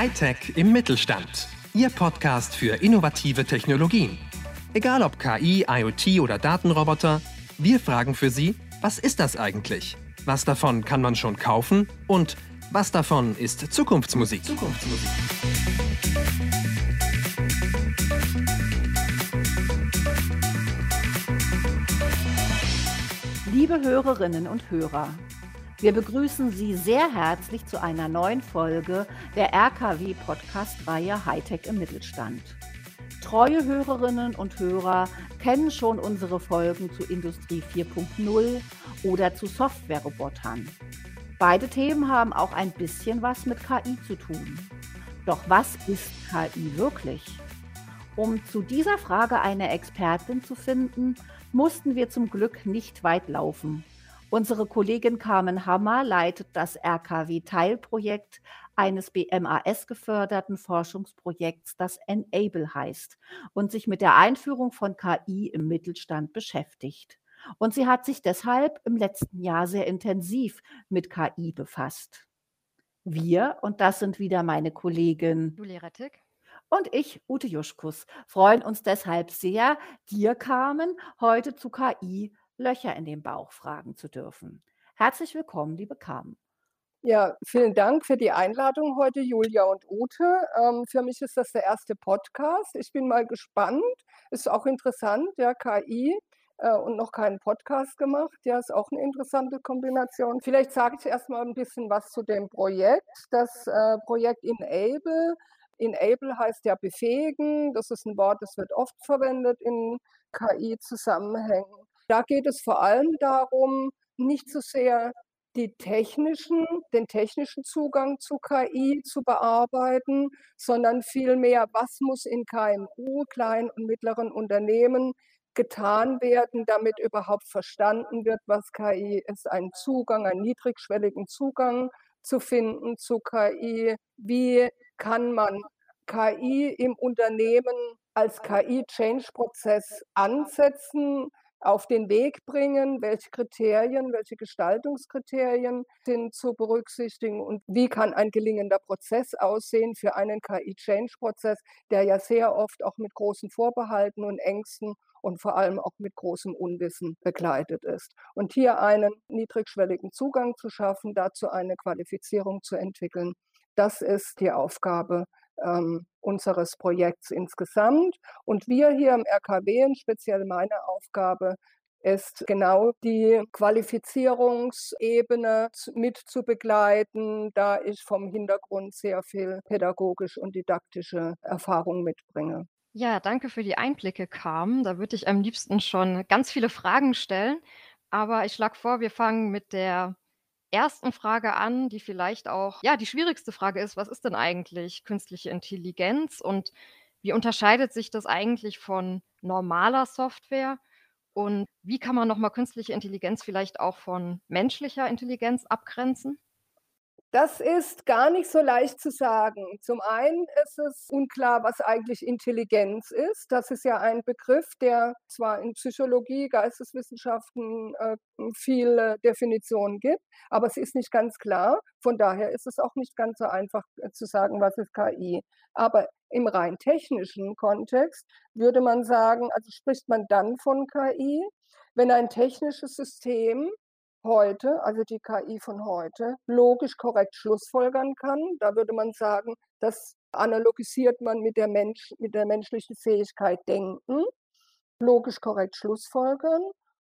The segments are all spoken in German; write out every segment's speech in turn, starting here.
Hightech im Mittelstand. Ihr Podcast für innovative Technologien. Egal ob KI, IoT oder Datenroboter, wir fragen für Sie, was ist das eigentlich? Was davon kann man schon kaufen? Und was davon ist Zukunftsmusik? Zukunftsmusik. Liebe Hörerinnen und Hörer, wir begrüßen Sie sehr herzlich zu einer neuen Folge der RKW-Podcast-Reihe Hightech im Mittelstand. Treue Hörerinnen und Hörer kennen schon unsere Folgen zu Industrie 4.0 oder zu Software-Robotern. Beide Themen haben auch ein bisschen was mit KI zu tun. Doch was ist KI wirklich? Um zu dieser Frage eine Expertin zu finden, mussten wir zum Glück nicht weit laufen. Unsere Kollegin Carmen Hammer leitet das RKW-Teilprojekt eines BMAS-geförderten Forschungsprojekts, das Enable heißt und sich mit der Einführung von KI im Mittelstand beschäftigt. Und sie hat sich deshalb im letzten Jahr sehr intensiv mit KI befasst. Wir, und das sind wieder meine Kollegin Julia Rettig und ich, Ute Juschkus, freuen uns deshalb sehr, dir, Carmen, heute zu KI Löcher in den Bauch fragen zu dürfen. Herzlich willkommen, liebe Carmen. Ja, vielen Dank für die Einladung heute, Julia und Ute. Ähm, für mich ist das der erste Podcast. Ich bin mal gespannt. Ist auch interessant, ja, KI äh, und noch keinen Podcast gemacht. Ja, ist auch eine interessante Kombination. Vielleicht sage ich erstmal ein bisschen was zu dem Projekt. Das äh, Projekt Enable. Enable heißt ja befähigen. Das ist ein Wort, das wird oft verwendet in KI-Zusammenhängen. Da geht es vor allem darum, nicht so sehr die technischen, den technischen Zugang zu KI zu bearbeiten, sondern vielmehr, was muss in KMU, kleinen und mittleren Unternehmen, getan werden, damit überhaupt verstanden wird, was KI ist, einen Zugang, einen niedrigschwelligen Zugang zu finden zu KI. Wie kann man KI im Unternehmen als KI-Change-Prozess ansetzen? Auf den Weg bringen, welche Kriterien, welche Gestaltungskriterien sind zu berücksichtigen und wie kann ein gelingender Prozess aussehen für einen KI-Change-Prozess, der ja sehr oft auch mit großen Vorbehalten und Ängsten und vor allem auch mit großem Unwissen begleitet ist. Und hier einen niedrigschwelligen Zugang zu schaffen, dazu eine Qualifizierung zu entwickeln, das ist die Aufgabe ähm, unseres Projekts insgesamt. Und wir hier im RKW, und speziell meine Aufgabe, ist genau die Qualifizierungsebene mit zu begleiten, da ich vom Hintergrund sehr viel pädagogisch und didaktische Erfahrung mitbringe. Ja, danke für die Einblicke, Carmen. Da würde ich am liebsten schon ganz viele Fragen stellen. Aber ich schlage vor, wir fangen mit der ersten Frage an, die vielleicht auch, ja, die schwierigste Frage ist: Was ist denn eigentlich künstliche Intelligenz und wie unterscheidet sich das eigentlich von normaler Software? Und wie kann man noch mal künstliche Intelligenz vielleicht auch von menschlicher Intelligenz abgrenzen? Das ist gar nicht so leicht zu sagen. Zum einen ist es unklar, was eigentlich Intelligenz ist. Das ist ja ein Begriff, der zwar in Psychologie, Geisteswissenschaften äh, viele Definitionen gibt, aber es ist nicht ganz klar. Von daher ist es auch nicht ganz so einfach äh, zu sagen, was ist KI. Aber im rein technischen Kontext würde man sagen, also spricht man dann von KI, wenn ein technisches System heute, also die KI von heute, logisch korrekt schlussfolgern kann. Da würde man sagen, das analogisiert man mit der, Mensch, mit der menschlichen Fähigkeit denken, logisch korrekt schlussfolgern.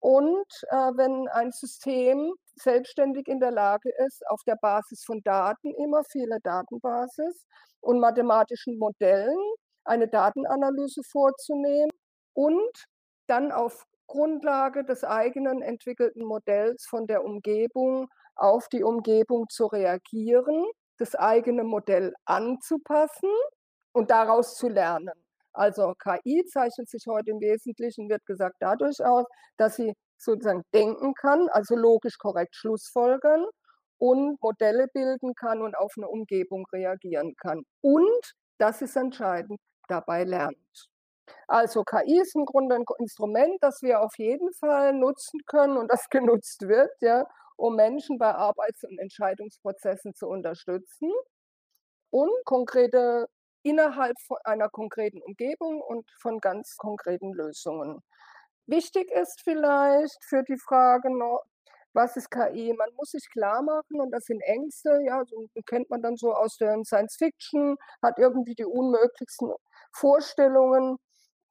Und äh, wenn ein System selbstständig in der Lage ist, auf der Basis von Daten, immer viele Datenbasis und mathematischen Modellen eine Datenanalyse vorzunehmen und dann auf Grundlage des eigenen entwickelten Modells von der Umgebung auf die Umgebung zu reagieren, das eigene Modell anzupassen und daraus zu lernen. Also KI zeichnet sich heute im Wesentlichen, wird gesagt, dadurch aus, dass sie sozusagen denken kann, also logisch korrekt schlussfolgern und Modelle bilden kann und auf eine Umgebung reagieren kann. Und, das ist entscheidend, dabei lernt. Also KI ist im Grunde ein Instrument, das wir auf jeden Fall nutzen können und das genutzt wird, ja, um Menschen bei Arbeits- und Entscheidungsprozessen zu unterstützen. und konkrete innerhalb einer konkreten Umgebung und von ganz konkreten Lösungen. Wichtig ist vielleicht für die Frage noch, was ist KI? Man muss sich klar machen, und das sind Ängste, ja, so kennt man dann so aus der Science Fiction, hat irgendwie die unmöglichsten Vorstellungen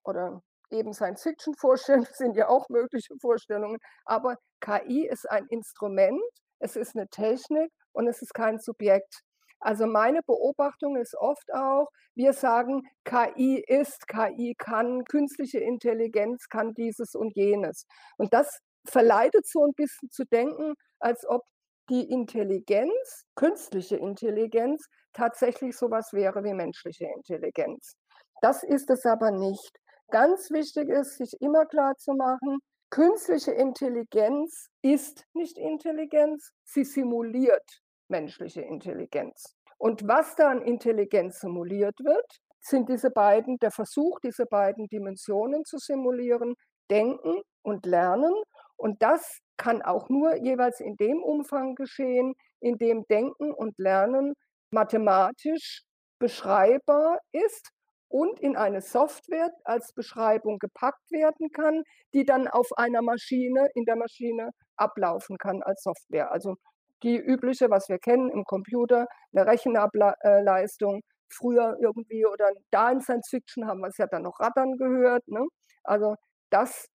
oder eben Science-Fiction-Vorstellungen sind ja auch mögliche Vorstellungen, aber KI ist ein Instrument, es ist eine Technik und es ist kein Subjekt. Also meine Beobachtung ist oft auch, wir sagen, KI ist, KI kann, künstliche Intelligenz kann dieses und jenes. Und das verleitet so ein bisschen zu denken, als ob die Intelligenz, künstliche Intelligenz, tatsächlich sowas wäre wie menschliche Intelligenz. Das ist es aber nicht. Ganz wichtig ist, sich immer klar zu machen, künstliche Intelligenz ist nicht Intelligenz, sie simuliert menschliche Intelligenz. Und was da an Intelligenz simuliert wird, sind diese beiden, der Versuch, diese beiden Dimensionen zu simulieren, Denken und Lernen. Und das kann auch nur jeweils in dem Umfang geschehen, in dem Denken und Lernen mathematisch beschreibbar ist und in eine Software als Beschreibung gepackt werden kann, die dann auf einer Maschine, in der Maschine ablaufen kann als Software. Also die übliche, was wir kennen im Computer, eine Rechenleistung. Früher irgendwie oder da in Science Fiction haben wir es ja dann noch Rattern gehört. Ne? Also das,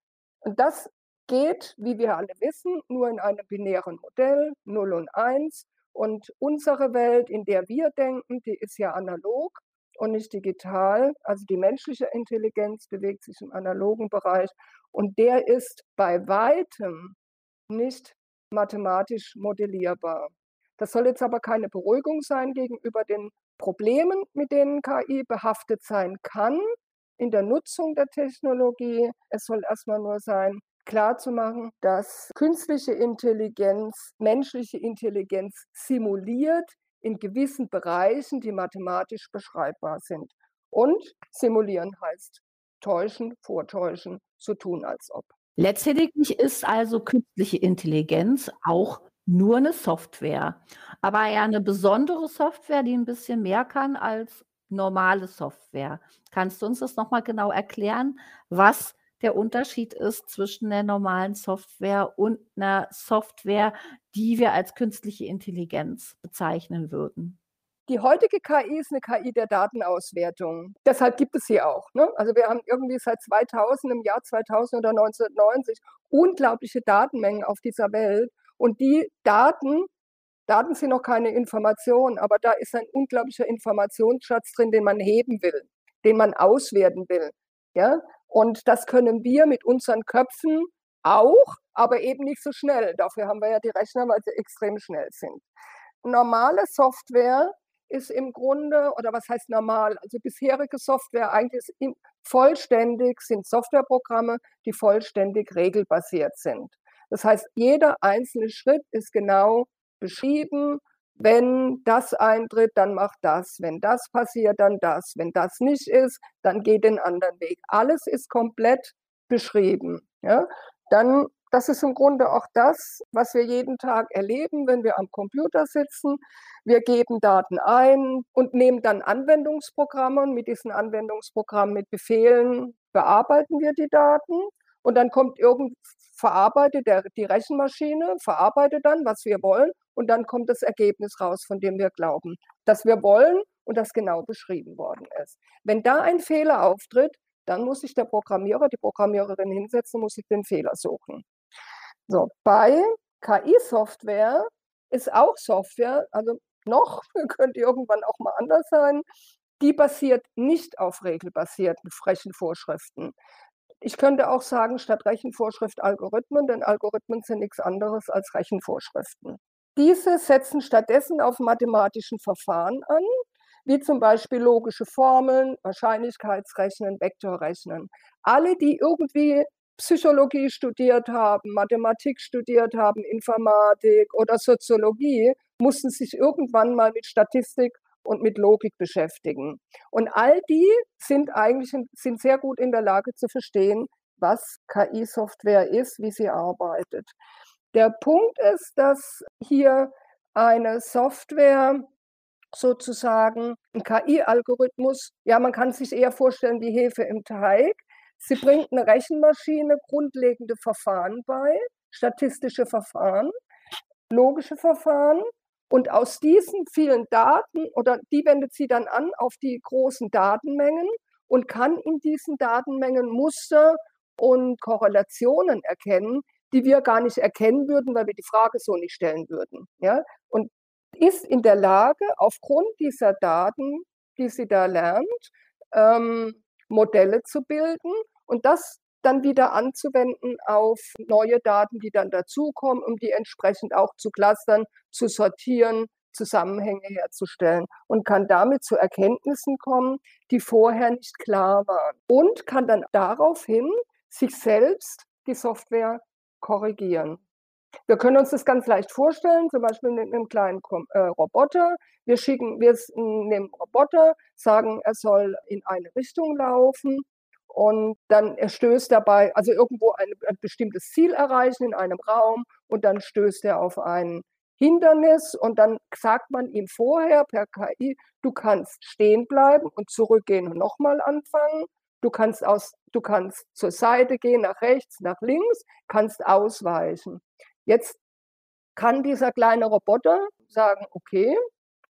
das geht, wie wir alle wissen, nur in einem binären Modell, 0 und 1. Und unsere Welt, in der wir denken, die ist ja analog und nicht digital. Also die menschliche Intelligenz bewegt sich im analogen Bereich und der ist bei weitem nicht mathematisch modellierbar. Das soll jetzt aber keine Beruhigung sein gegenüber den Problemen, mit denen KI behaftet sein kann in der Nutzung der Technologie. Es soll erstmal nur sein, klarzumachen, dass künstliche Intelligenz menschliche Intelligenz simuliert, in gewissen Bereichen, die mathematisch beschreibbar sind. Und simulieren heißt täuschen, vortäuschen, so tun als ob. Letztendlich ist also künstliche Intelligenz auch nur eine Software, aber ja eine besondere Software, die ein bisschen mehr kann als normale Software. Kannst du uns das noch mal genau erklären, was der Unterschied ist zwischen der normalen Software und einer Software, die wir als künstliche Intelligenz bezeichnen würden. Die heutige KI ist eine KI der Datenauswertung. Deshalb gibt es sie auch. Ne? Also wir haben irgendwie seit 2000, im Jahr 2000 oder 1990 unglaubliche Datenmengen auf dieser Welt. Und die Daten, Daten sind noch keine Informationen, aber da ist ein unglaublicher Informationsschatz drin, den man heben will, den man auswerten will. Ja? Und das können wir mit unseren Köpfen auch, aber eben nicht so schnell. Dafür haben wir ja die Rechner, weil sie extrem schnell sind. Normale Software ist im Grunde, oder was heißt normal? Also bisherige Software eigentlich ist vollständig, sind Softwareprogramme, die vollständig regelbasiert sind. Das heißt, jeder einzelne Schritt ist genau beschrieben wenn das eintritt, dann mach das. Wenn das passiert, dann das. Wenn das nicht ist, dann geh den anderen Weg. Alles ist komplett beschrieben. Ja? Dann, das ist im Grunde auch das, was wir jeden Tag erleben, wenn wir am Computer sitzen. Wir geben Daten ein und nehmen dann Anwendungsprogramme und mit diesen Anwendungsprogrammen, mit Befehlen bearbeiten wir die Daten. Und dann kommt irgend verarbeitet der, die Rechenmaschine, verarbeitet dann, was wir wollen und dann kommt das Ergebnis raus, von dem wir glauben, dass wir wollen und das genau beschrieben worden ist. Wenn da ein Fehler auftritt, dann muss sich der Programmierer, die Programmiererin hinsetzen, muss sich den Fehler suchen. So, bei KI-Software ist auch Software, also noch, könnte irgendwann auch mal anders sein, die basiert nicht auf regelbasierten Rechenvorschriften. Ich könnte auch sagen, statt Rechenvorschrift Algorithmen, denn Algorithmen sind nichts anderes als Rechenvorschriften. Diese setzen stattdessen auf mathematischen Verfahren an, wie zum Beispiel logische Formeln, Wahrscheinlichkeitsrechnen, Vektorrechnen. Alle, die irgendwie Psychologie studiert haben, Mathematik studiert haben, Informatik oder Soziologie, mussten sich irgendwann mal mit Statistik und mit Logik beschäftigen. Und all die sind eigentlich sind sehr gut in der Lage zu verstehen, was KI-Software ist, wie sie arbeitet. Der Punkt ist, dass hier eine Software sozusagen ein KI-Algorithmus. Ja, man kann sich eher vorstellen wie Hefe im Teig. Sie bringt eine Rechenmaschine grundlegende Verfahren bei, statistische Verfahren, logische Verfahren. Und aus diesen vielen Daten oder die wendet sie dann an auf die großen Datenmengen und kann in diesen Datenmengen Muster und Korrelationen erkennen, die wir gar nicht erkennen würden, weil wir die Frage so nicht stellen würden. Ja? Und ist in der Lage, aufgrund dieser Daten, die sie da lernt, ähm, Modelle zu bilden und das dann wieder anzuwenden auf neue Daten, die dann dazukommen, um die entsprechend auch zu clustern, zu sortieren, Zusammenhänge herzustellen und kann damit zu Erkenntnissen kommen, die vorher nicht klar waren. Und kann dann daraufhin sich selbst die Software korrigieren. Wir können uns das ganz leicht vorstellen, zum Beispiel mit einem kleinen äh, Roboter. Wir schicken, wir nehmen Roboter, sagen, er soll in eine Richtung laufen und dann er stößt dabei, also irgendwo ein, ein bestimmtes Ziel erreichen in einem Raum und dann stößt er auf ein Hindernis und dann sagt man ihm vorher per KI, du kannst stehen bleiben und zurückgehen und nochmal anfangen. Du kannst aus, du kannst zur Seite gehen, nach rechts, nach links, kannst ausweichen. Jetzt kann dieser kleine Roboter sagen, okay,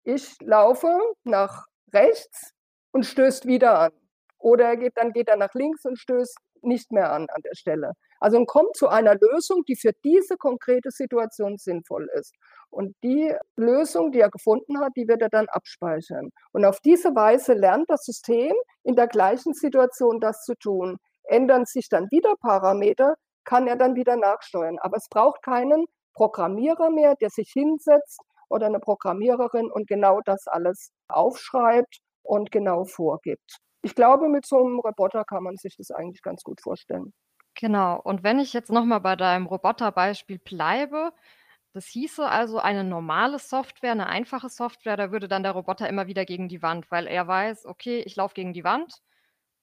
ich laufe nach rechts und stößt wieder an. Oder er geht, dann geht er nach links und stößt nicht mehr an an der Stelle. Also und kommt zu einer Lösung, die für diese konkrete Situation sinnvoll ist. Und die Lösung, die er gefunden hat, die wird er dann abspeichern. Und auf diese Weise lernt das System in der gleichen Situation das zu tun. Ändern sich dann wieder Parameter, kann er dann wieder nachsteuern. Aber es braucht keinen Programmierer mehr, der sich hinsetzt oder eine Programmiererin und genau das alles aufschreibt und genau vorgibt. Ich glaube, mit so einem Roboter kann man sich das eigentlich ganz gut vorstellen. Genau. Und wenn ich jetzt nochmal bei deinem Roboterbeispiel bleibe, das hieße also eine normale Software, eine einfache Software, da würde dann der Roboter immer wieder gegen die Wand, weil er weiß, okay, ich laufe gegen die Wand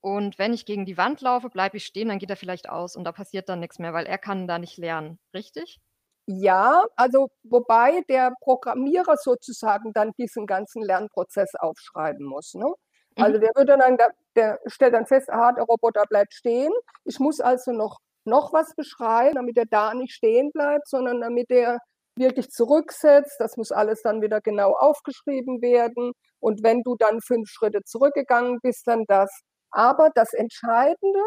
und wenn ich gegen die Wand laufe, bleibe ich stehen, dann geht er vielleicht aus und da passiert dann nichts mehr, weil er kann da nicht lernen, richtig? Ja, also wobei der Programmierer sozusagen dann diesen ganzen Lernprozess aufschreiben muss. Ne? Also mhm. der würde dann, der, der stellt dann fest, aha, der Roboter bleibt stehen. Ich muss also noch, noch was beschreiben, damit er da nicht stehen bleibt, sondern damit er wirklich zurücksetzt. Das muss alles dann wieder genau aufgeschrieben werden. Und wenn du dann fünf Schritte zurückgegangen bist, dann das. Aber das Entscheidende,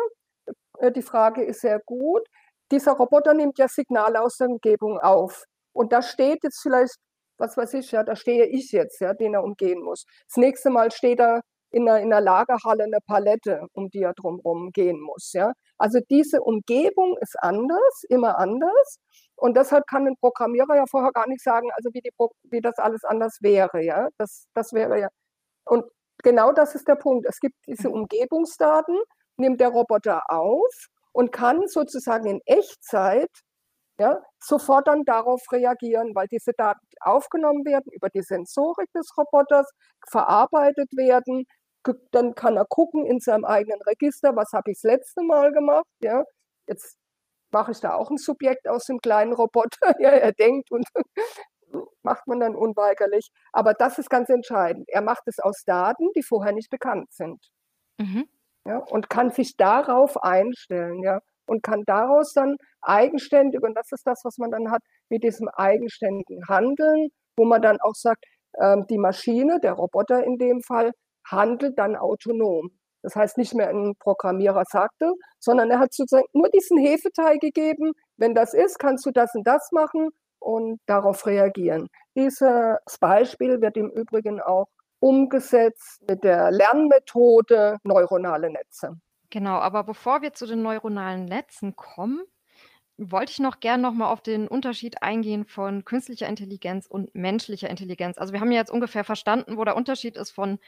äh, die Frage ist sehr gut, dieser Roboter nimmt ja Signale aus der Umgebung auf. Und da steht jetzt vielleicht, was weiß ich, ja, da stehe ich jetzt, ja, den er umgehen muss. Das nächste Mal steht er in einer, in einer Lagerhalle eine Palette, um die er drumherum gehen muss. Ja. Also diese Umgebung ist anders, immer anders. Und deshalb kann ein Programmierer ja vorher gar nicht sagen, also wie, die, wie das alles anders wäre. Ja. Das, das wäre ja. Und genau das ist der Punkt. Es gibt diese mhm. Umgebungsdaten, nimmt der Roboter auf und kann sozusagen in Echtzeit ja, sofort dann darauf reagieren, weil diese Daten aufgenommen werden, über die Sensorik des Roboters verarbeitet werden. Dann kann er gucken in seinem eigenen Register, was habe ich das letzte Mal gemacht. Ja. Jetzt mache ich da auch ein Subjekt aus dem kleinen Roboter. Ja, er denkt und macht man dann unweigerlich. Aber das ist ganz entscheidend. Er macht es aus Daten, die vorher nicht bekannt sind. Mhm. Ja, und kann sich darauf einstellen, ja, und kann daraus dann eigenständig, und das ist das, was man dann hat, mit diesem eigenständigen Handeln, wo man dann auch sagt, ähm, die Maschine, der Roboter in dem Fall, handelt dann autonom. Das heißt nicht mehr ein Programmierer sagte, sondern er hat sozusagen nur diesen Hefeteig gegeben. Wenn das ist, kannst du das und das machen und darauf reagieren. Dieses Beispiel wird im Übrigen auch umgesetzt mit der Lernmethode neuronale Netze. Genau, aber bevor wir zu den neuronalen Netzen kommen, wollte ich noch gern noch mal auf den Unterschied eingehen von künstlicher Intelligenz und menschlicher Intelligenz. Also wir haben ja jetzt ungefähr verstanden, wo der Unterschied ist von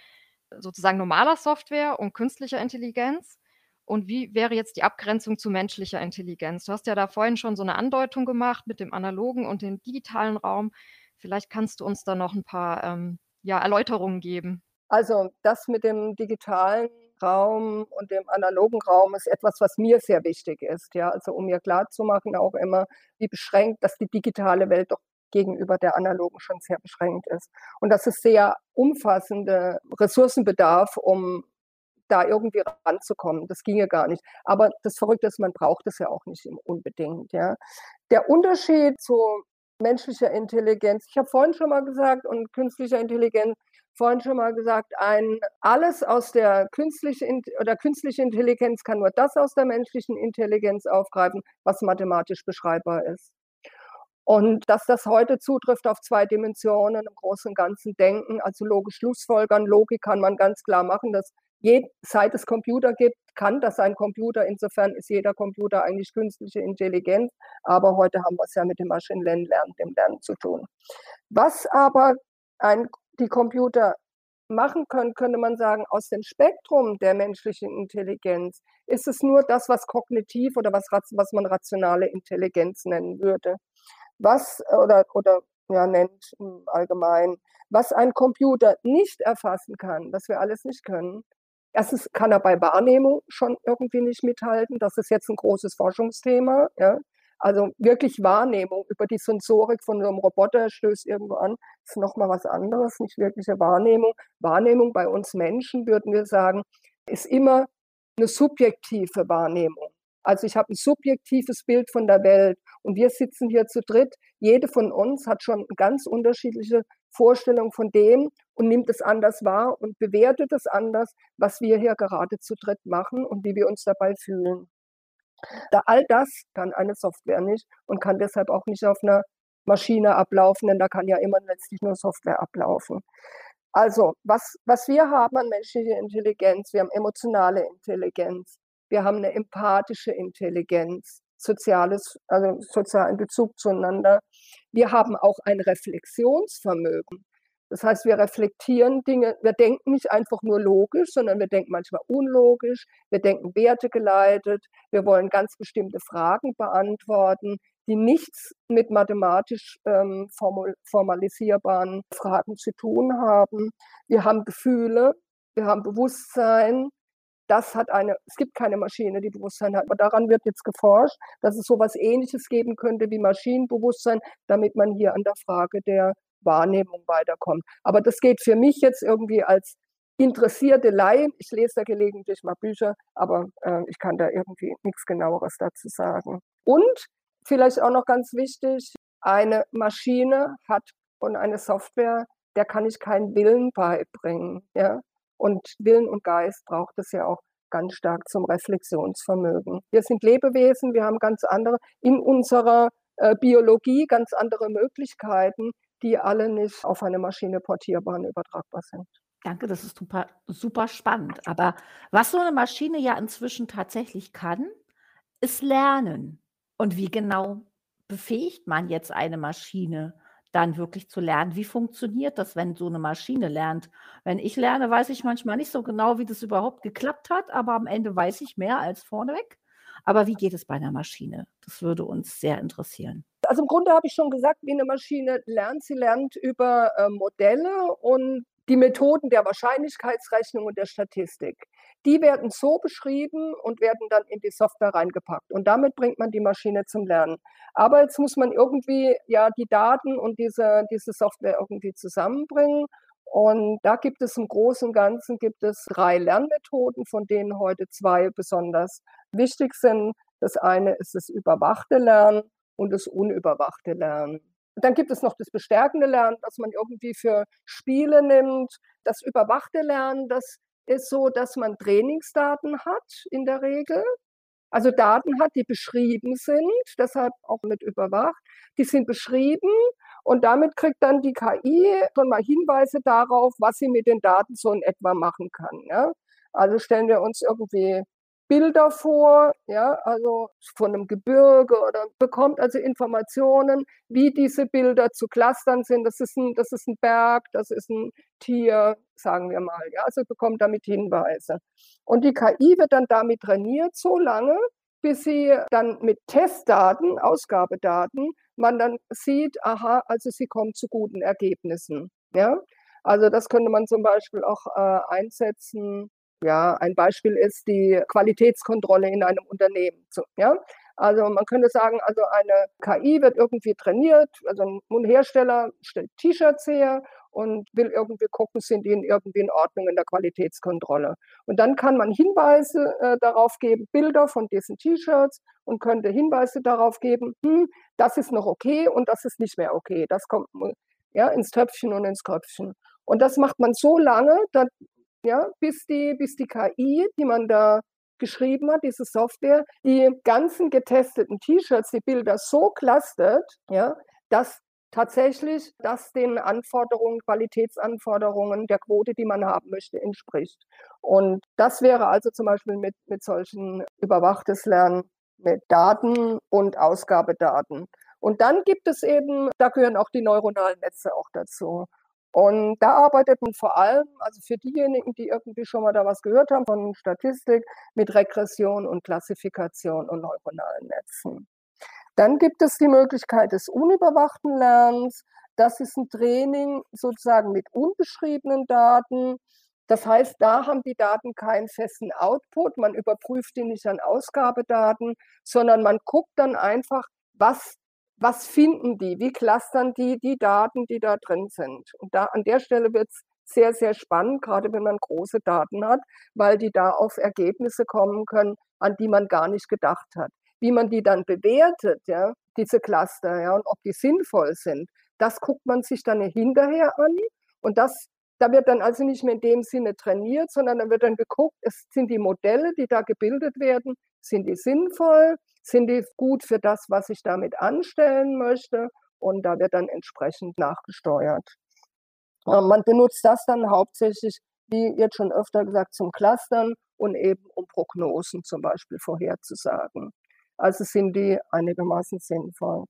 sozusagen normaler Software und künstlicher Intelligenz. Und wie wäre jetzt die Abgrenzung zu menschlicher Intelligenz? Du hast ja da vorhin schon so eine Andeutung gemacht mit dem analogen und dem digitalen Raum. Vielleicht kannst du uns da noch ein paar ähm, ja, Erläuterungen geben. Also das mit dem digitalen Raum und dem analogen Raum ist etwas, was mir sehr wichtig ist. Ja, also um mir klarzumachen auch immer, wie beschränkt, dass die digitale Welt doch gegenüber der analogen schon sehr beschränkt ist. Und das ist sehr umfassende Ressourcenbedarf, um da irgendwie ranzukommen. Das ginge gar nicht. Aber das Verrückte ist, man braucht es ja auch nicht unbedingt. Ja. Der Unterschied zu menschlicher Intelligenz, ich habe vorhin schon mal gesagt, und künstlicher Intelligenz, vorhin schon mal gesagt, ein alles aus der künstlichen oder künstliche Intelligenz kann nur das aus der menschlichen Intelligenz aufgreifen, was mathematisch beschreibbar ist. Und dass das heute zutrifft auf zwei Dimensionen im großen und Ganzen Denken, also logisch Schlussfolgern, Logik kann man ganz klar machen, dass je, seit es Computer gibt, kann das ein Computer. Insofern ist jeder Computer eigentlich künstliche Intelligenz. Aber heute haben wir es ja mit dem Maschinenlernen, dem Lernen zu tun. Was aber ein, die Computer machen können, könnte man sagen, aus dem Spektrum der menschlichen Intelligenz ist es nur das, was kognitiv oder was, was man rationale Intelligenz nennen würde. Was oder, oder ja, nennt im Allgemeinen, was ein Computer nicht erfassen kann, was wir alles nicht können, Erstens kann er bei Wahrnehmung schon irgendwie nicht mithalten. Das ist jetzt ein großes Forschungsthema. Ja. Also wirklich Wahrnehmung über die Sensorik von so einem Roboter stößt irgendwo an, ist nochmal was anderes, nicht wirkliche Wahrnehmung. Wahrnehmung bei uns Menschen, würden wir sagen, ist immer eine subjektive Wahrnehmung. Also ich habe ein subjektives Bild von der Welt und wir sitzen hier zu dritt. Jede von uns hat schon eine ganz unterschiedliche Vorstellung von dem und nimmt es anders wahr und bewertet es anders, was wir hier gerade zu dritt machen und wie wir uns dabei fühlen. Da all das kann eine Software nicht und kann deshalb auch nicht auf einer Maschine ablaufen, denn da kann ja immer letztlich nur Software ablaufen. Also, was, was wir haben an menschlicher Intelligenz, wir haben emotionale Intelligenz, wir haben eine empathische Intelligenz, soziales, also sozialen Bezug zueinander. Wir haben auch ein Reflexionsvermögen. Das heißt, wir reflektieren Dinge, wir denken nicht einfach nur logisch, sondern wir denken manchmal unlogisch, wir denken wertegeleitet, wir wollen ganz bestimmte Fragen beantworten, die nichts mit mathematisch ähm, formalisierbaren Fragen zu tun haben. Wir haben Gefühle, wir haben Bewusstsein, das hat eine, es gibt keine Maschine, die Bewusstsein hat, aber daran wird jetzt geforscht, dass es so etwas Ähnliches geben könnte wie Maschinenbewusstsein, damit man hier an der Frage der Wahrnehmung weiterkommt. Aber das geht für mich jetzt irgendwie als interessierte Laie. Ich lese da gelegentlich mal Bücher, aber äh, ich kann da irgendwie nichts genaueres dazu sagen. Und vielleicht auch noch ganz wichtig, eine Maschine hat und eine Software, der kann ich keinen Willen beibringen. Ja? Und Willen und Geist braucht es ja auch ganz stark zum Reflexionsvermögen. Wir sind Lebewesen, wir haben ganz andere, in unserer äh, Biologie ganz andere Möglichkeiten, die alle nicht auf eine Maschine portierbar und übertragbar sind. Danke, das ist super, super spannend. Aber was so eine Maschine ja inzwischen tatsächlich kann, ist lernen. Und wie genau befähigt man jetzt eine Maschine dann wirklich zu lernen. Wie funktioniert das, wenn so eine Maschine lernt? Wenn ich lerne, weiß ich manchmal nicht so genau, wie das überhaupt geklappt hat, aber am Ende weiß ich mehr als vorneweg. Aber wie geht es bei einer Maschine? Das würde uns sehr interessieren. Also im Grunde habe ich schon gesagt, wie eine Maschine lernt. Sie lernt über äh, Modelle und die Methoden der Wahrscheinlichkeitsrechnung und der Statistik. Die werden so beschrieben und werden dann in die Software reingepackt. Und damit bringt man die Maschine zum Lernen. Aber jetzt muss man irgendwie ja die Daten und diese, diese Software irgendwie zusammenbringen. Und da gibt es im Großen und Ganzen gibt es drei Lernmethoden, von denen heute zwei besonders wichtig sind. Das eine ist das überwachte Lernen und das unüberwachte Lernen. Dann gibt es noch das bestärkende Lernen, das man irgendwie für Spiele nimmt. Das überwachte Lernen, das ist so, dass man Trainingsdaten hat in der Regel. Also Daten hat, die beschrieben sind, deshalb auch mit überwacht. Die sind beschrieben und damit kriegt dann die KI schon mal Hinweise darauf, was sie mit den Daten so in etwa machen kann. Ja? Also stellen wir uns irgendwie Bilder vor, ja, also von einem Gebirge oder bekommt also Informationen, wie diese Bilder zu clustern sind. Das ist ein, das ist ein Berg, das ist ein Tier, sagen wir mal, ja, also bekommt damit Hinweise. Und die KI wird dann damit trainiert, so lange, bis sie dann mit Testdaten, Ausgabedaten, man dann sieht, aha, also sie kommt zu guten Ergebnissen, ja. Also das könnte man zum Beispiel auch äh, einsetzen ja, ein Beispiel ist die Qualitätskontrolle in einem Unternehmen. Ja? Also man könnte sagen, also eine KI wird irgendwie trainiert, also ein Hersteller stellt T-Shirts her und will irgendwie gucken, sind die irgendwie in Ordnung in der Qualitätskontrolle. Und dann kann man Hinweise äh, darauf geben, Bilder von diesen T-Shirts und könnte Hinweise darauf geben, hm, das ist noch okay und das ist nicht mehr okay. Das kommt ja, ins Töpfchen und ins Köpfchen. Und das macht man so lange, dass, ja, bis, die, bis die KI, die man da geschrieben hat, diese Software, die ganzen getesteten T-Shirts, die Bilder so clustert, ja, dass tatsächlich das den Anforderungen, Qualitätsanforderungen der Quote, die man haben möchte, entspricht. Und das wäre also zum Beispiel mit, mit solchen überwachtes Lernen mit Daten und Ausgabedaten. Und dann gibt es eben, da gehören auch die neuronalen Netze auch dazu. Und da arbeitet man vor allem, also für diejenigen, die irgendwie schon mal da was gehört haben von Statistik, mit Regression und Klassifikation und neuronalen Netzen. Dann gibt es die Möglichkeit des unüberwachten Lernens. Das ist ein Training sozusagen mit unbeschriebenen Daten. Das heißt, da haben die Daten keinen festen Output. Man überprüft die nicht an Ausgabedaten, sondern man guckt dann einfach, was was finden die? Wie clustern die die Daten, die da drin sind? Und da an der Stelle wird es sehr, sehr spannend, gerade wenn man große Daten hat, weil die da auf Ergebnisse kommen können, an die man gar nicht gedacht hat. Wie man die dann bewertet, ja, diese Cluster, ja, und ob die sinnvoll sind, das guckt man sich dann hinterher an. Und das, da wird dann also nicht mehr in dem Sinne trainiert, sondern da wird dann geguckt, es sind die Modelle, die da gebildet werden, sind die sinnvoll? Sind die gut für das, was ich damit anstellen möchte? Und da wird dann entsprechend nachgesteuert. Ähm, man benutzt das dann hauptsächlich, wie jetzt schon öfter gesagt, zum Clustern und eben um Prognosen zum Beispiel vorherzusagen. Also sind die einigermaßen sinnvoll.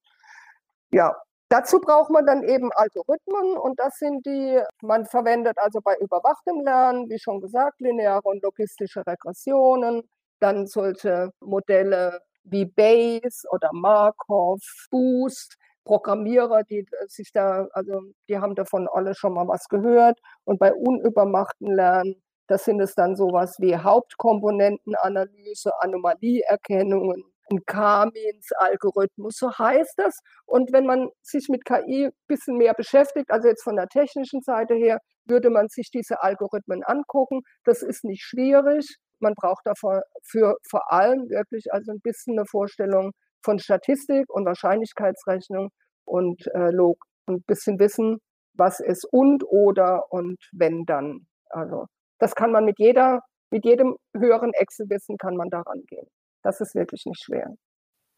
Ja, dazu braucht man dann eben Algorithmen und das sind die, man verwendet also bei überwachtem Lernen, wie schon gesagt, lineare und logistische Regressionen, dann solche Modelle wie Bayes oder Markov, Boost, Programmierer, die äh, sich da, also die haben davon alle schon mal was gehört. Und bei unübermachten Lernen, das sind es dann sowas wie Hauptkomponentenanalyse, Anomalieerkennungen, ein K-Means-Algorithmus, so heißt das. Und wenn man sich mit KI ein bisschen mehr beschäftigt, also jetzt von der technischen Seite her, würde man sich diese Algorithmen angucken. Das ist nicht schwierig. Man braucht dafür für vor allem wirklich also ein bisschen eine Vorstellung von Statistik und Wahrscheinlichkeitsrechnung und äh, Log ein bisschen wissen, was ist und oder und wenn dann. Also das kann man mit jeder, mit jedem höheren Excel-Wissen kann man daran gehen. Das ist wirklich nicht schwer.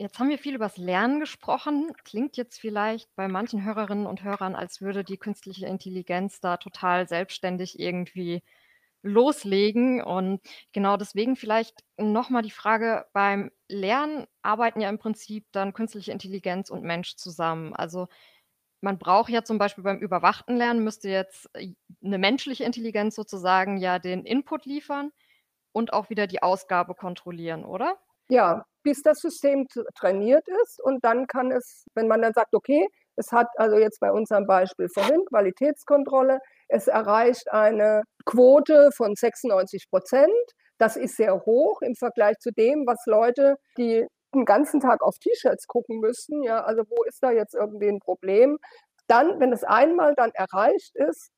Jetzt haben wir viel über das Lernen gesprochen. Klingt jetzt vielleicht bei manchen Hörerinnen und Hörern, als würde die künstliche Intelligenz da total selbstständig irgendwie loslegen. Und genau deswegen vielleicht nochmal die Frage, beim Lernen arbeiten ja im Prinzip dann künstliche Intelligenz und Mensch zusammen. Also man braucht ja zum Beispiel beim überwachten Lernen, müsste jetzt äh, eine menschliche Intelligenz sozusagen ja den Input liefern und auch wieder die Ausgabe kontrollieren, oder? Ja, bis das System trainiert ist und dann kann es, wenn man dann sagt, okay, es hat also jetzt bei unserem Beispiel vorhin Qualitätskontrolle, es erreicht eine Quote von 96 Prozent. Das ist sehr hoch im Vergleich zu dem, was Leute, die den ganzen Tag auf T-Shirts gucken müssten. Ja, also wo ist da jetzt irgendwie ein Problem? Dann, wenn es einmal dann erreicht ist,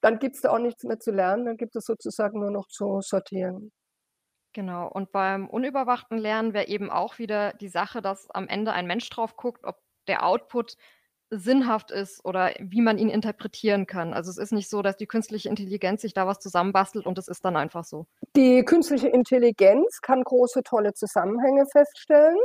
dann gibt es da auch nichts mehr zu lernen, dann gibt es sozusagen nur noch zu sortieren. Genau. Und beim unüberwachten Lernen wäre eben auch wieder die Sache, dass am Ende ein Mensch drauf guckt, ob der Output sinnhaft ist oder wie man ihn interpretieren kann. Also es ist nicht so, dass die künstliche Intelligenz sich da was zusammenbastelt und es ist dann einfach so. Die künstliche Intelligenz kann große, tolle Zusammenhänge feststellen.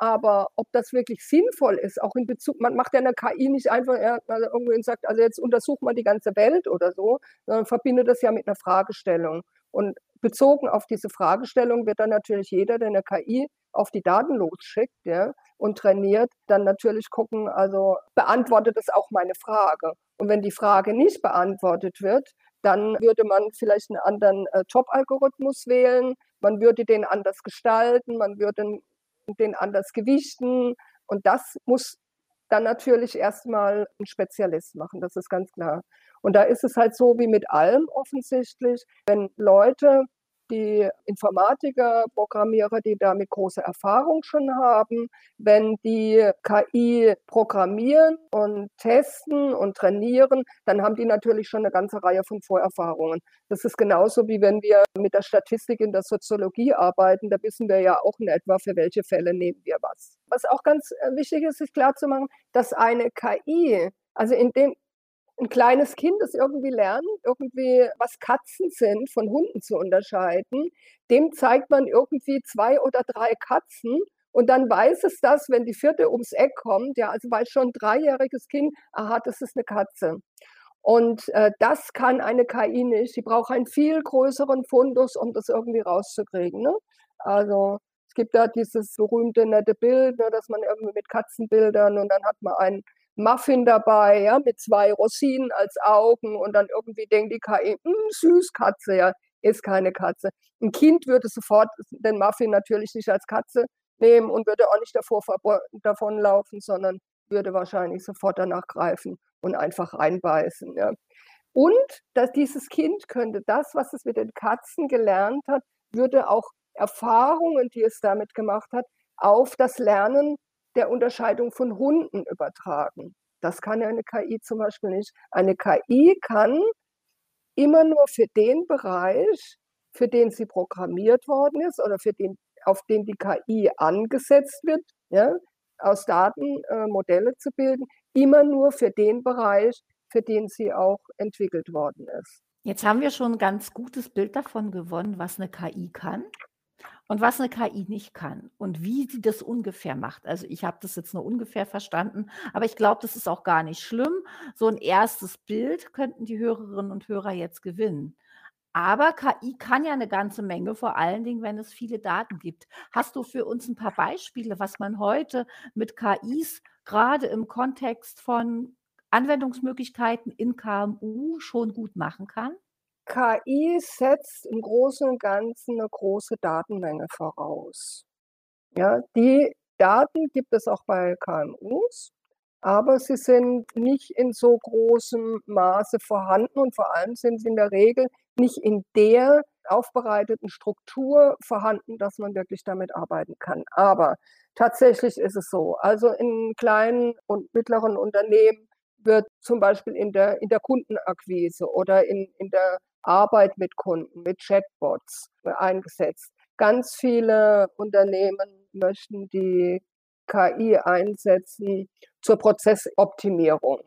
Aber ob das wirklich sinnvoll ist, auch in Bezug, man macht ja eine KI nicht einfach also irgendwie sagt, also jetzt untersucht man die ganze Welt oder so, sondern verbindet das ja mit einer Fragestellung. Und bezogen auf diese Fragestellung wird dann natürlich jeder, der eine KI auf die Daten losschickt ja, und trainiert, dann natürlich gucken, also beantwortet es auch meine Frage. Und wenn die Frage nicht beantwortet wird, dann würde man vielleicht einen anderen äh, Top-Algorithmus wählen, man würde den anders gestalten, man würde den anders gewichten. Und das muss dann natürlich erstmal ein Spezialist machen, das ist ganz klar. Und da ist es halt so wie mit allem offensichtlich, wenn Leute die Informatiker, Programmierer, die damit große Erfahrung schon haben. Wenn die KI programmieren und testen und trainieren, dann haben die natürlich schon eine ganze Reihe von Vorerfahrungen. Das ist genauso wie wenn wir mit der Statistik in der Soziologie arbeiten. Da wissen wir ja auch in etwa, für welche Fälle nehmen wir was. Was auch ganz äh, wichtig ist, ist klarzumachen, dass eine KI, also in dem, ein kleines Kind, das irgendwie lernt, irgendwie was Katzen sind, von Hunden zu unterscheiden, dem zeigt man irgendwie zwei oder drei Katzen und dann weiß es das, wenn die vierte ums Eck kommt, ja, also weiß schon ein dreijähriges Kind, aha, das ist eine Katze. Und äh, das kann eine KI nicht. Sie braucht einen viel größeren Fundus, um das irgendwie rauszukriegen. Ne? Also es gibt da dieses berühmte nette Bild, ne, dass man irgendwie mit Katzenbildern und dann hat man ein Muffin dabei, ja, mit zwei Rosinen als Augen und dann irgendwie denkt die KI, hm, süß Katze, ja, ist keine Katze. Ein Kind würde sofort den Muffin natürlich nicht als Katze nehmen und würde auch nicht davor davonlaufen, sondern würde wahrscheinlich sofort danach greifen und einfach reinbeißen. Ja. Und dass dieses Kind könnte das, was es mit den Katzen gelernt hat, würde auch Erfahrungen, die es damit gemacht hat, auf das Lernen der Unterscheidung von Hunden übertragen. Das kann eine KI zum Beispiel nicht. Eine KI kann immer nur für den Bereich, für den sie programmiert worden ist oder für den, auf den die KI angesetzt wird, ja, aus Daten äh, Modelle zu bilden, immer nur für den Bereich, für den sie auch entwickelt worden ist. Jetzt haben wir schon ein ganz gutes Bild davon gewonnen, was eine KI kann. Und was eine KI nicht kann und wie sie das ungefähr macht. Also ich habe das jetzt nur ungefähr verstanden, aber ich glaube, das ist auch gar nicht schlimm. So ein erstes Bild könnten die Hörerinnen und Hörer jetzt gewinnen. Aber KI kann ja eine ganze Menge, vor allen Dingen, wenn es viele Daten gibt. Hast du für uns ein paar Beispiele, was man heute mit KIs gerade im Kontext von Anwendungsmöglichkeiten in KMU schon gut machen kann? KI setzt im Großen und Ganzen eine große Datenmenge voraus. Ja, die Daten gibt es auch bei KMUs, aber sie sind nicht in so großem Maße vorhanden und vor allem sind sie in der Regel nicht in der aufbereiteten Struktur vorhanden, dass man wirklich damit arbeiten kann. Aber tatsächlich ist es so. Also in kleinen und mittleren Unternehmen wird zum Beispiel in der, in der Kundenakquise oder in, in der Arbeit mit Kunden, mit Chatbots eingesetzt. Ganz viele Unternehmen möchten die KI einsetzen zur Prozessoptimierung,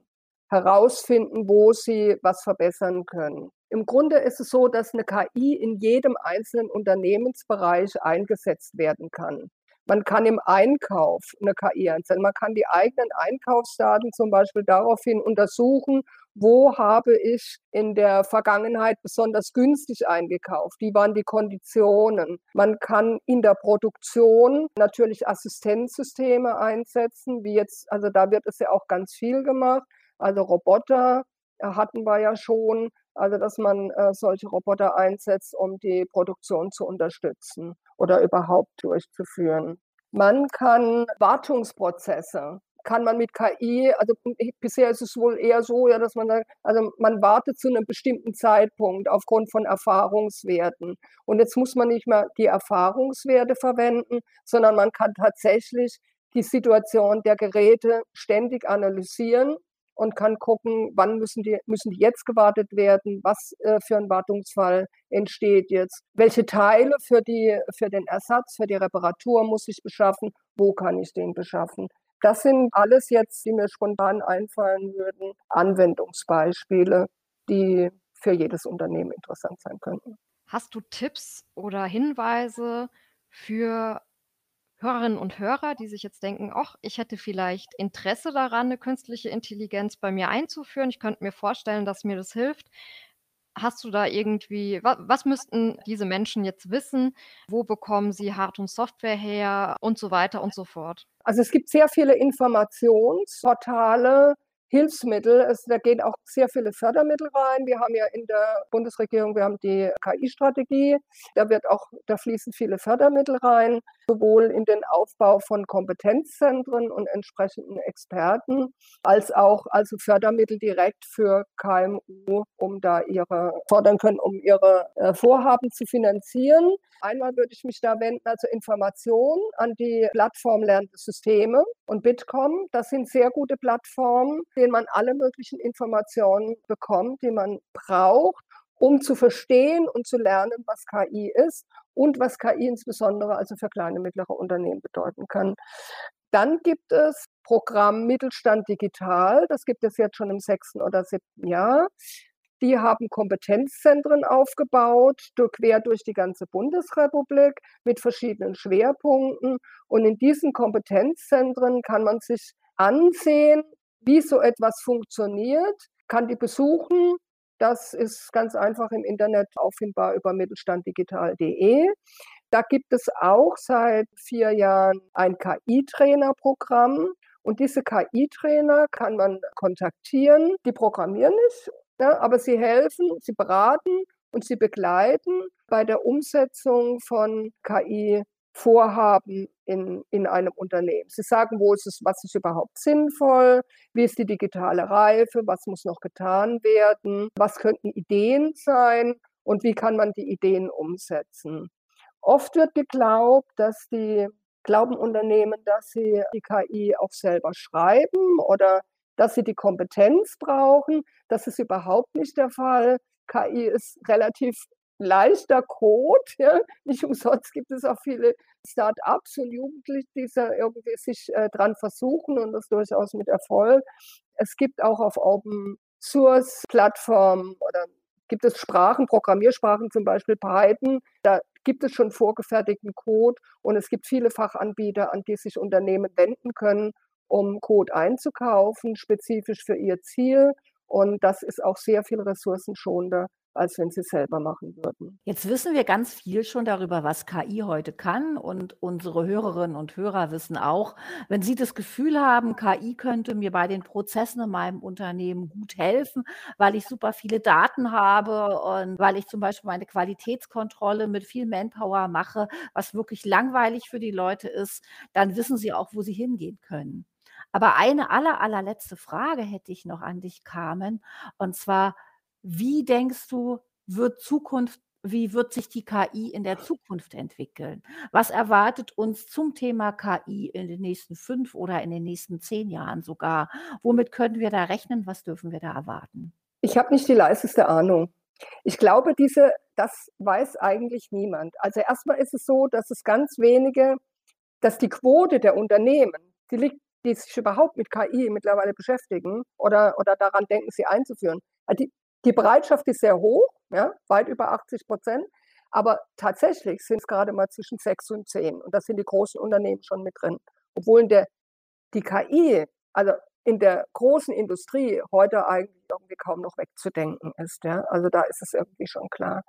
herausfinden, wo sie was verbessern können. Im Grunde ist es so, dass eine KI in jedem einzelnen Unternehmensbereich eingesetzt werden kann. Man kann im Einkauf eine KI einsetzen. Man kann die eigenen Einkaufsdaten zum Beispiel daraufhin untersuchen, wo habe ich in der Vergangenheit besonders günstig eingekauft, wie waren die Konditionen. Man kann in der Produktion natürlich Assistenzsysteme einsetzen, wie jetzt, also da wird es ja auch ganz viel gemacht. Also Roboter hatten wir ja schon, also dass man äh, solche Roboter einsetzt, um die Produktion zu unterstützen oder überhaupt durchzuführen. Man kann Wartungsprozesse kann man mit KI, also bisher ist es wohl eher so, ja, dass man sagt, also man wartet zu einem bestimmten Zeitpunkt aufgrund von Erfahrungswerten. Und jetzt muss man nicht mehr die Erfahrungswerte verwenden, sondern man kann tatsächlich die Situation der Geräte ständig analysieren und kann gucken, wann müssen die, müssen die jetzt gewartet werden, was äh, für ein Wartungsfall entsteht jetzt, welche Teile für, die, für den Ersatz, für die Reparatur muss ich beschaffen, wo kann ich den beschaffen. Das sind alles jetzt, die mir spontan einfallen würden, Anwendungsbeispiele, die für jedes Unternehmen interessant sein könnten. Hast du Tipps oder Hinweise für Hörerinnen und Hörer, die sich jetzt denken, ach, ich hätte vielleicht Interesse daran, eine künstliche Intelligenz bei mir einzuführen. Ich könnte mir vorstellen, dass mir das hilft. Hast du da irgendwie, was, was müssten diese Menschen jetzt wissen? Wo bekommen sie Hard- und Software her und so weiter und so fort? Also es gibt sehr viele Informationsportale, Hilfsmittel. Es, da gehen auch sehr viele Fördermittel rein. Wir haben ja in der Bundesregierung, wir haben die KI-Strategie. Da wird auch, da fließen viele Fördermittel rein, sowohl in den Aufbau von Kompetenzzentren und entsprechenden Experten, als auch also Fördermittel direkt für KMU, um da ihre fordern können, um ihre äh, Vorhaben zu finanzieren. Einmal würde ich mich da wenden, also Informationen an die Plattform Lernende Systeme und Bitkom. Das sind sehr gute Plattformen, denen man alle möglichen Informationen bekommt, die man braucht, um zu verstehen und zu lernen, was KI ist und was KI insbesondere also für kleine und mittlere Unternehmen bedeuten kann. Dann gibt es Programm Mittelstand Digital. Das gibt es jetzt schon im sechsten oder siebten Jahr. Die haben Kompetenzzentren aufgebaut, quer durch die ganze Bundesrepublik mit verschiedenen Schwerpunkten. Und in diesen Kompetenzzentren kann man sich ansehen, wie so etwas funktioniert, kann die besuchen. Das ist ganz einfach im Internet auffindbar über mittelstanddigital.de. Da gibt es auch seit vier Jahren ein KI-Trainerprogramm. Und diese KI-Trainer kann man kontaktieren. Die programmieren nicht, ja, aber sie helfen, sie beraten und sie begleiten bei der Umsetzung von KI-Vorhaben in, in einem Unternehmen. Sie sagen, wo ist es, was ist überhaupt sinnvoll, wie ist die digitale Reife, was muss noch getan werden, was könnten Ideen sein und wie kann man die Ideen umsetzen. Oft wird geglaubt, dass die glauben Unternehmen, dass sie die KI auch selber schreiben oder dass sie die Kompetenz brauchen. Das ist überhaupt nicht der Fall. KI ist relativ leichter Code. Ja. Nicht umsonst gibt es auch viele Start-ups und Jugendliche, die irgendwie sich äh, dran versuchen und das durchaus mit Erfolg. Es gibt auch auf Open Source Plattformen oder gibt es Sprachen, Programmiersprachen zum Beispiel Python. Da gibt es schon vorgefertigten Code und es gibt viele Fachanbieter, an die sich Unternehmen wenden können, um Code einzukaufen, spezifisch für ihr Ziel. Und das ist auch sehr viel ressourcenschonender, als wenn sie es selber machen würden. Jetzt wissen wir ganz viel schon darüber, was KI heute kann. Und unsere Hörerinnen und Hörer wissen auch, wenn sie das Gefühl haben, KI könnte mir bei den Prozessen in meinem Unternehmen gut helfen, weil ich super viele Daten habe und weil ich zum Beispiel meine Qualitätskontrolle mit viel Manpower mache, was wirklich langweilig für die Leute ist, dann wissen sie auch, wo sie hingehen können. Aber eine aller, allerletzte Frage hätte ich noch an dich, Carmen. Und zwar, wie denkst du, wird Zukunft, wie wird sich die KI in der Zukunft entwickeln? Was erwartet uns zum Thema KI in den nächsten fünf oder in den nächsten zehn Jahren sogar? Womit können wir da rechnen? Was dürfen wir da erwarten? Ich habe nicht die leiseste Ahnung. Ich glaube, diese, das weiß eigentlich niemand. Also erstmal ist es so, dass es ganz wenige, dass die Quote der Unternehmen, die liegt die sich überhaupt mit KI mittlerweile beschäftigen oder, oder daran denken, sie einzuführen. Äh, die, die Bereitschaft ist sehr hoch, ja, weit über 80 Prozent, aber tatsächlich sind es gerade mal zwischen 6 und 10 und das sind die großen Unternehmen schon mit drin. Obwohl in der, die KI, also in der großen Industrie heute eigentlich irgendwie kaum noch wegzudenken ist. Ja? Also da ist es irgendwie schon klar.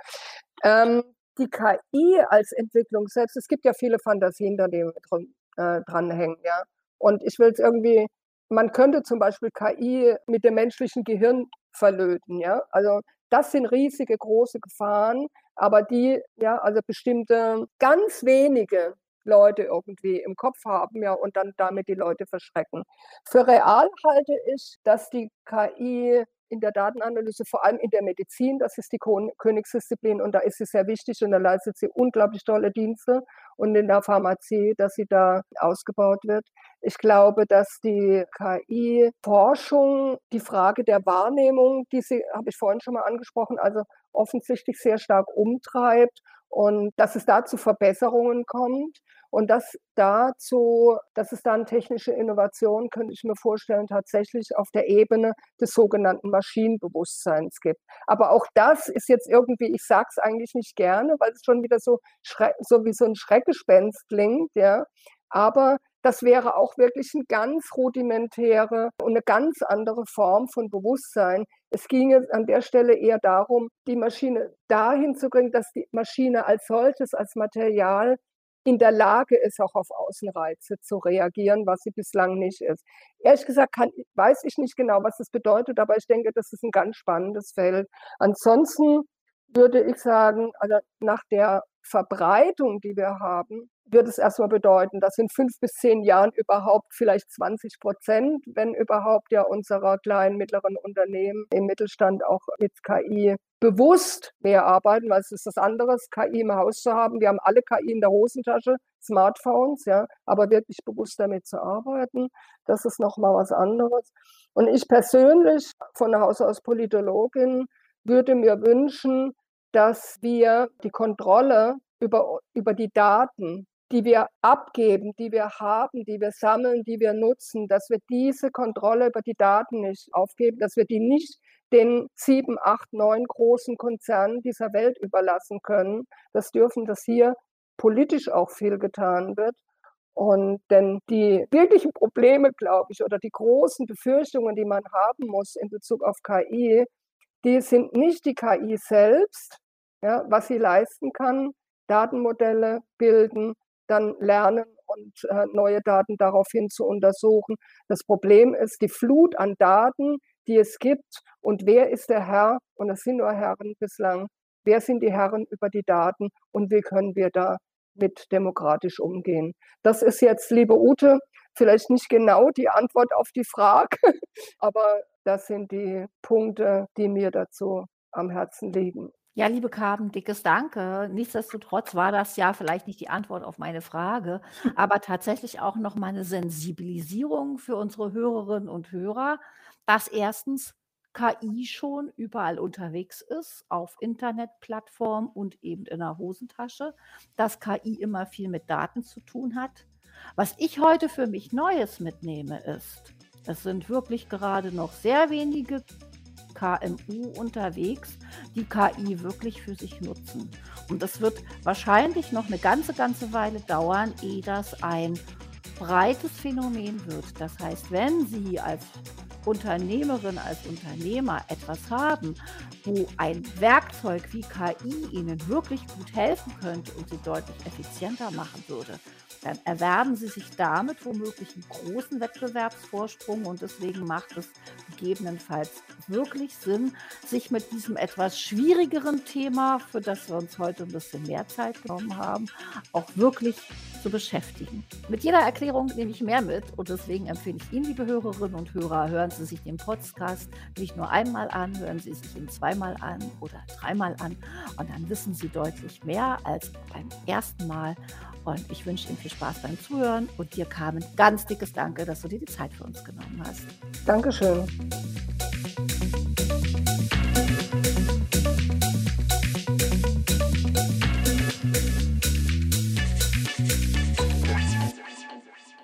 Ähm, die KI als Entwicklung selbst, es gibt ja viele Fantasien, da die dran, äh, dranhängen. Ja? Und ich will es irgendwie, man könnte zum Beispiel KI mit dem menschlichen Gehirn verlöten, ja. Also das sind riesige, große Gefahren, aber die, ja, also bestimmte ganz wenige Leute irgendwie im Kopf haben, ja, und dann damit die Leute verschrecken. Für real halte ich, dass die KI in der Datenanalyse, vor allem in der Medizin, das ist die Königsdisziplin und da ist sie sehr wichtig und da leistet sie unglaublich tolle Dienste und in der Pharmazie, dass sie da ausgebaut wird. Ich glaube, dass die KI-Forschung die Frage der Wahrnehmung, die sie, habe ich vorhin schon mal angesprochen, also offensichtlich sehr stark umtreibt und dass es da zu Verbesserungen kommt. Und dass dazu, dass es dann technische Innovation, könnte ich mir vorstellen, tatsächlich auf der Ebene des sogenannten Maschinenbewusstseins gibt. Aber auch das ist jetzt irgendwie, ich sage es eigentlich nicht gerne, weil es schon wieder so, so wie so ein Schreckgespenst klingt, ja. Aber das wäre auch wirklich eine ganz rudimentäre und eine ganz andere Form von Bewusstsein. Es ginge an der Stelle eher darum, die Maschine dahin zu bringen, dass die Maschine als solches, als Material in der Lage ist, auch auf Außenreize zu reagieren, was sie bislang nicht ist. Ehrlich gesagt kann, weiß ich nicht genau, was das bedeutet, aber ich denke, das ist ein ganz spannendes Feld. Ansonsten würde ich sagen, also nach der Verbreitung, die wir haben, wird es erstmal bedeuten, dass in fünf bis zehn Jahren überhaupt vielleicht 20 Prozent, wenn überhaupt ja unserer kleinen, mittleren Unternehmen im Mittelstand auch mit KI bewusst mehr arbeiten, weil es ist das anderes, KI im Haus zu haben. Wir haben alle KI in der Hosentasche, Smartphones, ja, aber wirklich bewusst damit zu arbeiten, das ist nochmal was anderes. Und ich persönlich von Haus aus Politologin würde mir wünschen, dass wir die Kontrolle über, über die Daten, die wir abgeben, die wir haben, die wir sammeln, die wir nutzen, dass wir diese Kontrolle über die Daten nicht aufgeben, dass wir die nicht den sieben, acht, neun großen Konzernen dieser Welt überlassen können. Das dürfen, dass hier politisch auch viel getan wird. Und denn die wirklichen Probleme, glaube ich, oder die großen Befürchtungen, die man haben muss in Bezug auf KI, die sind nicht die KI selbst, ja, was sie leisten kann, Datenmodelle bilden, dann lernen und äh, neue Daten daraufhin zu untersuchen. Das Problem ist die Flut an Daten, die es gibt und wer ist der Herr, und es sind nur Herren bislang, wer sind die Herren über die Daten und wie können wir da mit demokratisch umgehen. Das ist jetzt, liebe Ute, vielleicht nicht genau die Antwort auf die Frage, aber das sind die Punkte, die mir dazu am Herzen liegen. Ja, liebe Carmen, dickes Danke. Nichtsdestotrotz war das ja vielleicht nicht die Antwort auf meine Frage, aber tatsächlich auch noch mal 'ne Sensibilisierung für unsere Hörerinnen und Hörer, dass erstens KI schon überall unterwegs ist, auf Internetplattformen und eben in der Hosentasche, dass KI immer viel mit Daten zu tun hat. Was ich heute für mich Neues mitnehme, ist, es sind wirklich gerade noch sehr wenige KMU unterwegs, die KI wirklich für sich nutzen. Und es wird wahrscheinlich noch eine ganze, ganze Weile dauern, ehe das ein breites Phänomen wird. Das heißt, wenn Sie als Unternehmerin, als Unternehmer etwas haben, wo ein Werkzeug wie KI Ihnen wirklich gut helfen könnte und Sie deutlich effizienter machen würde, dann erwerben sie sich damit womöglich einen großen Wettbewerbsvorsprung und deswegen macht es gegebenenfalls wirklich Sinn, sich mit diesem etwas schwierigeren Thema, für das wir uns heute ein bisschen mehr Zeit genommen haben, auch wirklich zu beschäftigen. Mit jeder Erklärung nehme ich mehr mit und deswegen empfehle ich Ihnen, liebe Hörerinnen und Hörer, hören Sie sich den Podcast nicht nur einmal an, hören Sie sich ihn zweimal an oder dreimal an und dann wissen Sie deutlich mehr als beim ersten Mal. Und ich wünsche Ihnen viel Spaß beim Zuhören und dir, Carmen, ganz dickes Danke, dass du dir die Zeit für uns genommen hast. Dankeschön.